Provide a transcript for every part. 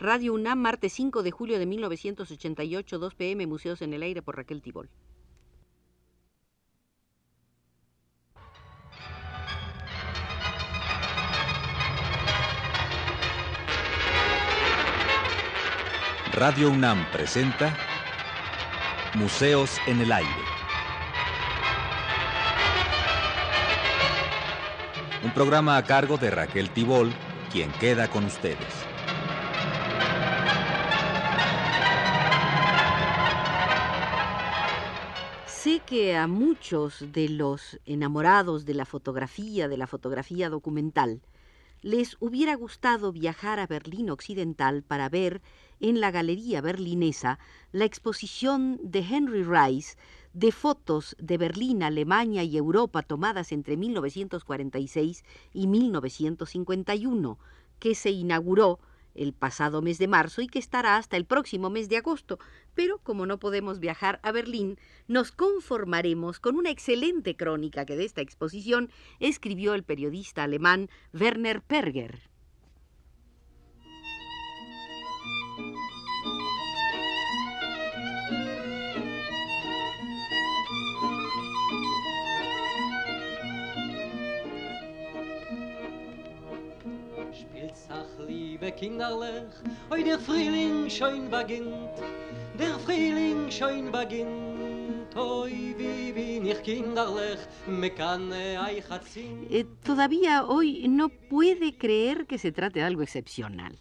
Radio UNAM, martes 5 de julio de 1988, 2 pm, Museos en el Aire por Raquel Tibol. Radio UNAM presenta Museos en el Aire. Un programa a cargo de Raquel Tibol, quien queda con ustedes. Que a muchos de los enamorados de la fotografía, de la fotografía documental, les hubiera gustado viajar a Berlín Occidental para ver en la Galería Berlinesa la exposición de Henry Rice de fotos de Berlín, Alemania y Europa tomadas entre 1946 y 1951, que se inauguró el pasado mes de marzo y que estará hasta el próximo mes de agosto. Pero como no podemos viajar a Berlín, nos conformaremos con una excelente crónica que de esta exposición escribió el periodista alemán Werner Perger. Liebe der Frühling der Frühling wie eh, Todavía hoy no puede creer que se trate de algo excepcional.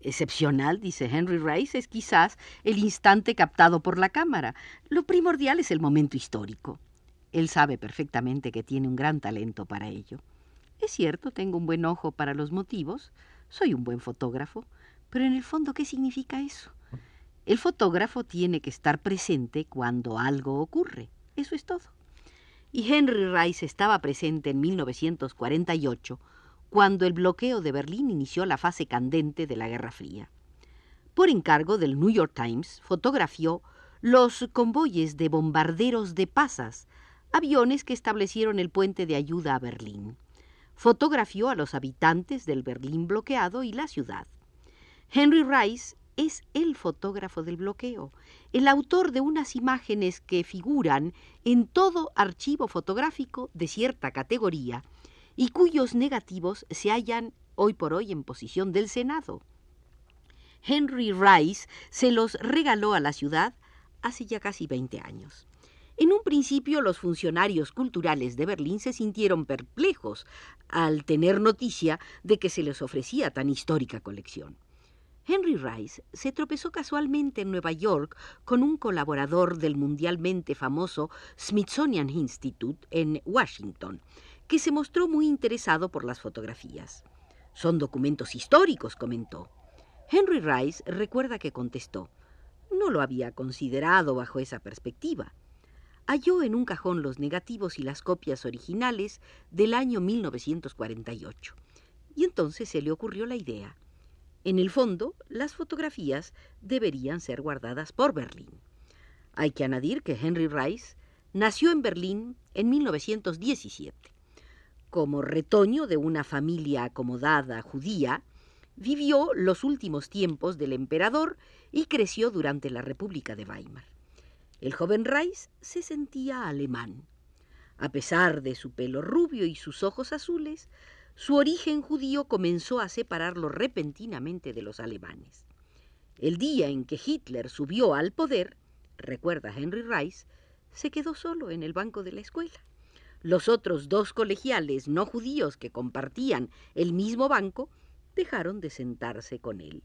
Excepcional, dice Henry Rice, es quizás el instante captado por la cámara. Lo primordial es el momento histórico. Él sabe perfectamente que tiene un gran talento para ello. Es cierto, tengo un buen ojo para los motivos, soy un buen fotógrafo, pero en el fondo, ¿qué significa eso? El fotógrafo tiene que estar presente cuando algo ocurre. Eso es todo. Y Henry Rice estaba presente en 1948, cuando el bloqueo de Berlín inició la fase candente de la Guerra Fría. Por encargo del New York Times, fotografió los convoyes de bombarderos de pasas, aviones que establecieron el puente de ayuda a Berlín fotografió a los habitantes del Berlín bloqueado y la ciudad. Henry Rice es el fotógrafo del bloqueo, el autor de unas imágenes que figuran en todo archivo fotográfico de cierta categoría y cuyos negativos se hallan hoy por hoy en posición del Senado. Henry Rice se los regaló a la ciudad hace ya casi 20 años. En un principio los funcionarios culturales de Berlín se sintieron perplejos al tener noticia de que se les ofrecía tan histórica colección. Henry Rice se tropezó casualmente en Nueva York con un colaborador del mundialmente famoso Smithsonian Institute en Washington, que se mostró muy interesado por las fotografías. Son documentos históricos, comentó. Henry Rice recuerda que contestó, no lo había considerado bajo esa perspectiva halló en un cajón los negativos y las copias originales del año 1948. Y entonces se le ocurrió la idea. En el fondo, las fotografías deberían ser guardadas por Berlín. Hay que añadir que Henry Rice nació en Berlín en 1917. Como retoño de una familia acomodada judía, vivió los últimos tiempos del emperador y creció durante la República de Weimar. El joven Rice se sentía alemán. A pesar de su pelo rubio y sus ojos azules, su origen judío comenzó a separarlo repentinamente de los alemanes. El día en que Hitler subió al poder, recuerda Henry Rice, se quedó solo en el banco de la escuela. Los otros dos colegiales no judíos que compartían el mismo banco dejaron de sentarse con él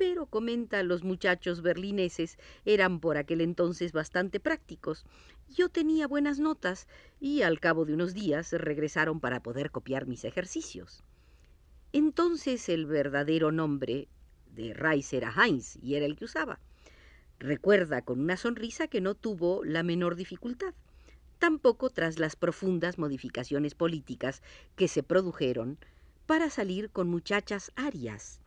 pero, comenta, los muchachos berlineses eran por aquel entonces bastante prácticos. Yo tenía buenas notas y al cabo de unos días regresaron para poder copiar mis ejercicios. Entonces el verdadero nombre de Rice era Heinz y era el que usaba. Recuerda con una sonrisa que no tuvo la menor dificultad, tampoco tras las profundas modificaciones políticas que se produjeron para salir con muchachas arias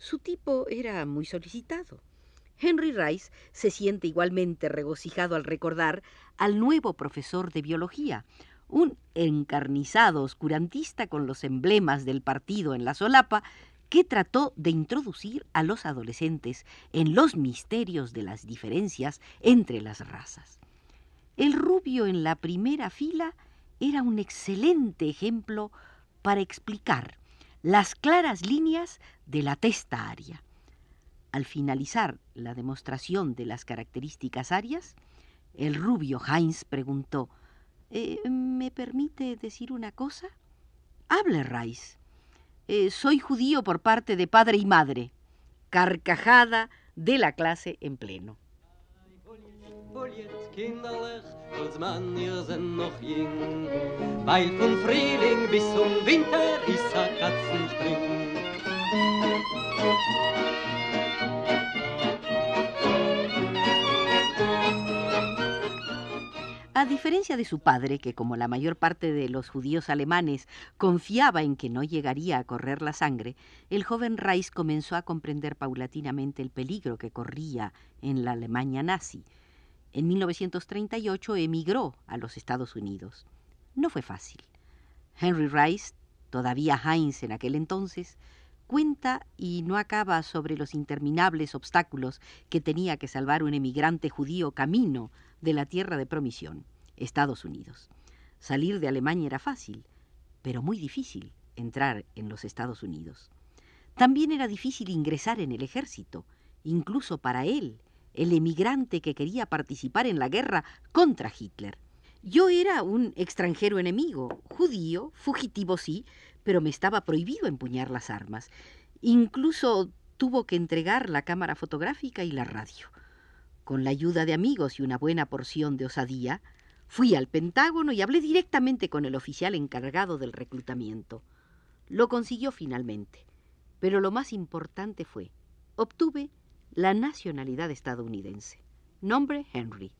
su tipo era muy solicitado. Henry Rice se siente igualmente regocijado al recordar al nuevo profesor de biología, un encarnizado oscurantista con los emblemas del partido en la solapa, que trató de introducir a los adolescentes en los misterios de las diferencias entre las razas. El rubio en la primera fila era un excelente ejemplo para explicar las claras líneas de la testa aria. Al finalizar la demostración de las características arias, el rubio Heinz preguntó, eh, ¿Me permite decir una cosa? Hable, Rice. Eh, soy judío por parte de padre y madre. Carcajada de la clase en pleno. A diferencia de su padre, que como la mayor parte de los judíos alemanes confiaba en que no llegaría a correr la sangre, el joven Reis comenzó a comprender paulatinamente el peligro que corría en la Alemania nazi. En 1938 emigró a los Estados Unidos. No fue fácil. Henry Rice, todavía Heinz en aquel entonces, cuenta y no acaba sobre los interminables obstáculos que tenía que salvar un emigrante judío camino de la tierra de promisión, Estados Unidos. Salir de Alemania era fácil, pero muy difícil entrar en los Estados Unidos. También era difícil ingresar en el ejército, incluso para él, el emigrante que quería participar en la guerra contra Hitler. Yo era un extranjero enemigo, judío, fugitivo sí, pero me estaba prohibido empuñar las armas. Incluso tuvo que entregar la cámara fotográfica y la radio. Con la ayuda de amigos y una buena porción de osadía, fui al Pentágono y hablé directamente con el oficial encargado del reclutamiento. Lo consiguió finalmente, pero lo más importante fue, obtuve la nacionalidad estadounidense. Nombre Henry.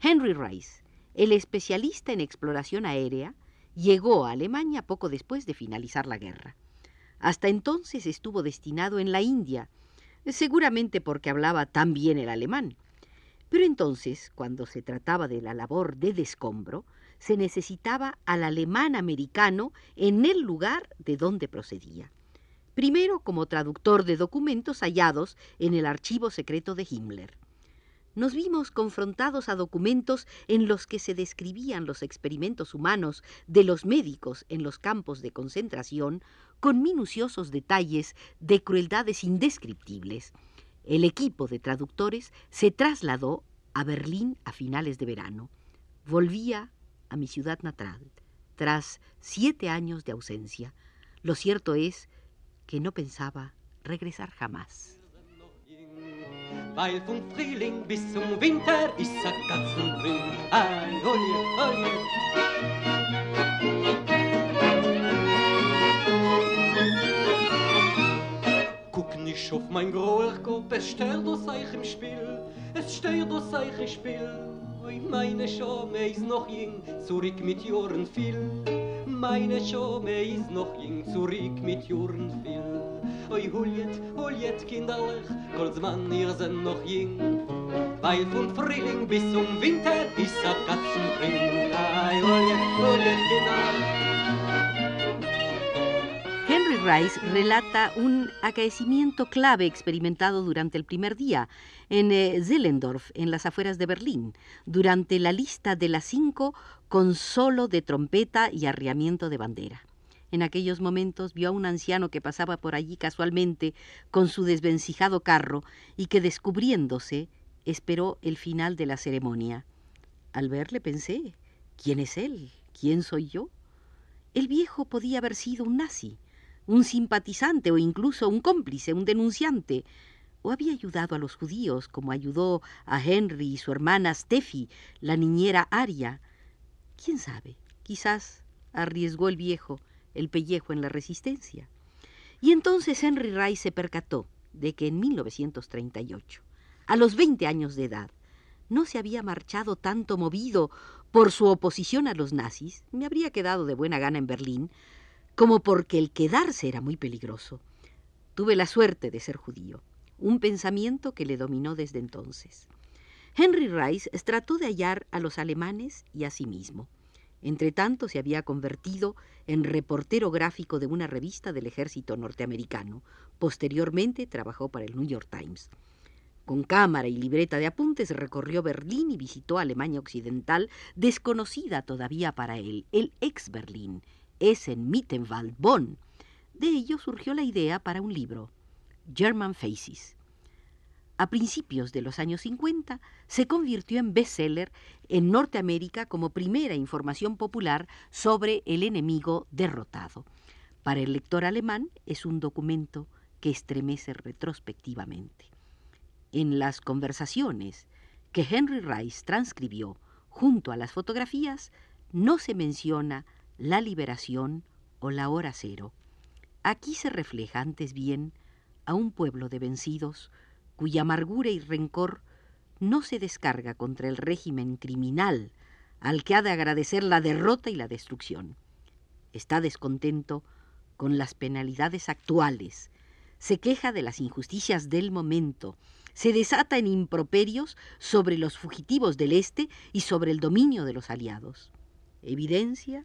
Henry Rice, el especialista en exploración aérea, llegó a Alemania poco después de finalizar la guerra. Hasta entonces estuvo destinado en la India, seguramente porque hablaba tan bien el alemán. Pero entonces, cuando se trataba de la labor de descombro, se necesitaba al alemán americano en el lugar de donde procedía. Primero como traductor de documentos hallados en el archivo secreto de Himmler. Nos vimos confrontados a documentos en los que se describían los experimentos humanos de los médicos en los campos de concentración con minuciosos detalles de crueldades indescriptibles el equipo de traductores se trasladó a Berlín a finales de verano. Volvía a mi ciudad natal, tras siete años de ausencia. Lo cierto es que no pensaba regresar jamás. Ich auf mein groher es stört aus euch im Spiel, es stört aus euch im Spiel. Oi, meine Schome ist noch jung, zurück mit Jahren viel. Meine Schome ist noch jung, zurück mit Jahren viel. Oi, huljet, huljet, kinderlich, Goldsmann, ihr seid noch jung. Weil von Frühling bis zum Winter ist a Katzenbring. Ai, huljet, huljet, kinderlich, Rice relata un acaecimiento clave experimentado durante el primer día en eh, Zellendorf, en las afueras de Berlín, durante la lista de las cinco con solo de trompeta y arriamiento de bandera. En aquellos momentos vio a un anciano que pasaba por allí casualmente con su desvencijado carro y que descubriéndose esperó el final de la ceremonia. Al verle pensé, ¿quién es él? ¿Quién soy yo? El viejo podía haber sido un nazi, un simpatizante o incluso un cómplice, un denunciante, o había ayudado a los judíos como ayudó a Henry y su hermana Steffi, la niñera Aria. ¿Quién sabe? Quizás arriesgó el viejo el pellejo en la resistencia. Y entonces Henry Rice se percató de que en 1938, a los 20 años de edad, no se había marchado tanto movido por su oposición a los nazis, me habría quedado de buena gana en Berlín, como porque el quedarse era muy peligroso. Tuve la suerte de ser judío, un pensamiento que le dominó desde entonces. Henry Rice trató de hallar a los alemanes y a sí mismo. Entretanto se había convertido en reportero gráfico de una revista del ejército norteamericano. Posteriormente trabajó para el New York Times. Con cámara y libreta de apuntes recorrió Berlín y visitó Alemania Occidental, desconocida todavía para él, el ex-Berlín, en Mittenwald, Bonn. De ello surgió la idea para un libro, German Faces. A principios de los años 50 se convirtió en bestseller en Norteamérica como primera información popular sobre el enemigo derrotado. Para el lector alemán es un documento que estremece retrospectivamente. En las conversaciones que Henry Rice transcribió junto a las fotografías no se menciona la liberación o la hora cero. Aquí se refleja antes bien a un pueblo de vencidos cuya amargura y rencor no se descarga contra el régimen criminal al que ha de agradecer la derrota y la destrucción. Está descontento con las penalidades actuales, se queja de las injusticias del momento, se desata en improperios sobre los fugitivos del Este y sobre el dominio de los aliados. Evidencia,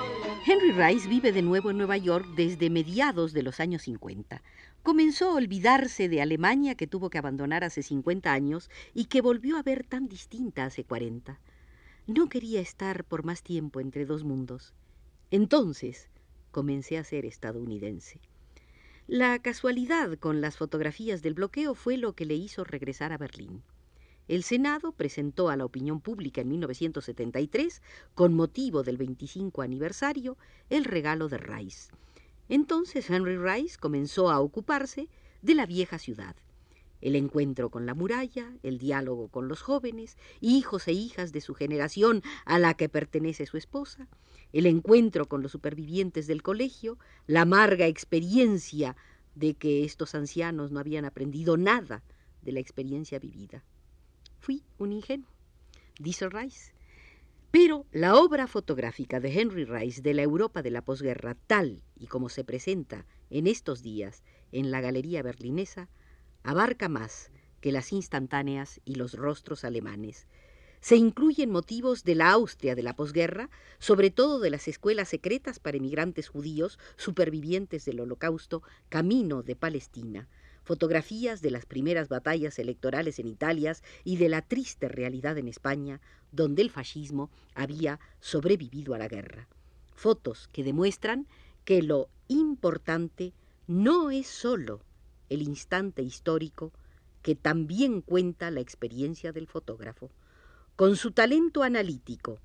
Henry Rice vive de nuevo en Nueva York desde mediados de los años 50 comenzó a olvidarse de Alemania que tuvo que abandonar hace 50 años y que volvió a ver tan distinta hace 40. No quería estar por más tiempo entre dos mundos. Entonces comencé a ser estadounidense. La casualidad con las fotografías del bloqueo fue lo que le hizo regresar a Berlín. El Senado presentó a la opinión pública en 1973, con motivo del 25 aniversario, el regalo de Rice entonces Henry Rice comenzó a ocuparse de la vieja ciudad. El encuentro con la muralla, el diálogo con los jóvenes, hijos e hijas de su generación a la que pertenece su esposa, el encuentro con los supervivientes del colegio, la amarga experiencia de que estos ancianos no habían aprendido nada de la experiencia vivida. Fui un ingenuo, dice Rice, pero la obra fotográfica de Henry Rice de la Europa de la posguerra, tal y como se presenta en estos días en la Galería Berlinesa, abarca más que las instantáneas y los rostros alemanes. Se incluyen motivos de la Austria de la posguerra, sobre todo de las escuelas secretas para emigrantes judíos supervivientes del Holocausto, camino de Palestina, fotografías de las primeras batallas electorales en Italia y de la triste realidad en España, donde el fascismo había sobrevivido a la guerra. Fotos que demuestran que lo importante no es sólo el instante histórico, que también cuenta la experiencia del fotógrafo. Con su talento analítico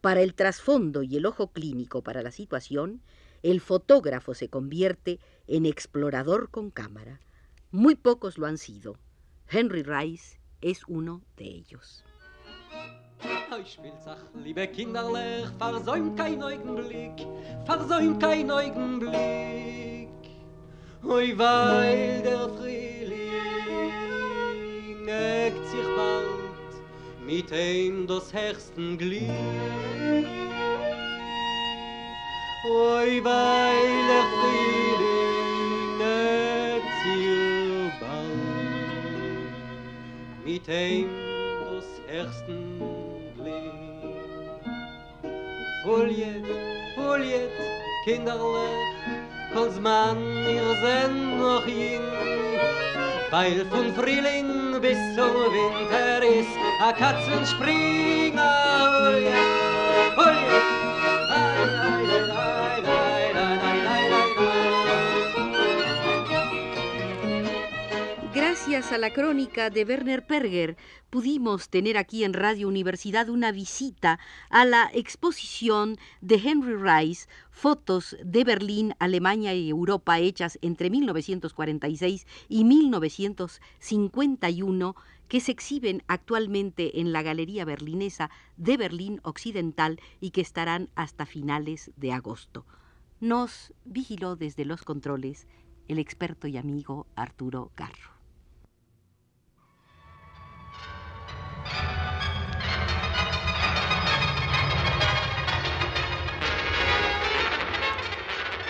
para el trasfondo y el ojo clínico para la situación, el fotógrafo se convierte en explorador con cámara. Muy pocos lo han sido. Henry Rice es uno de ellos. Oi, Spielzach, liebe Kinderlech, versäum kein Augenblick, versäum kein Augenblick. Oi, weil der Frühling eckt sich bald mit ihm das herrsten Glück. Oi, weil der Frühling mit heim dus ersten glick holjet holjet kinderle kolz man ihr zen noch jing. weil von frühling bis zum winter is a katzen springen oh yeah. A la crónica de Werner Perger, pudimos tener aquí en Radio Universidad una visita a la exposición de Henry Rice, fotos de Berlín, Alemania y Europa hechas entre 1946 y 1951 que se exhiben actualmente en la Galería Berlinesa de Berlín Occidental y que estarán hasta finales de agosto. Nos vigiló desde los controles el experto y amigo Arturo Garro.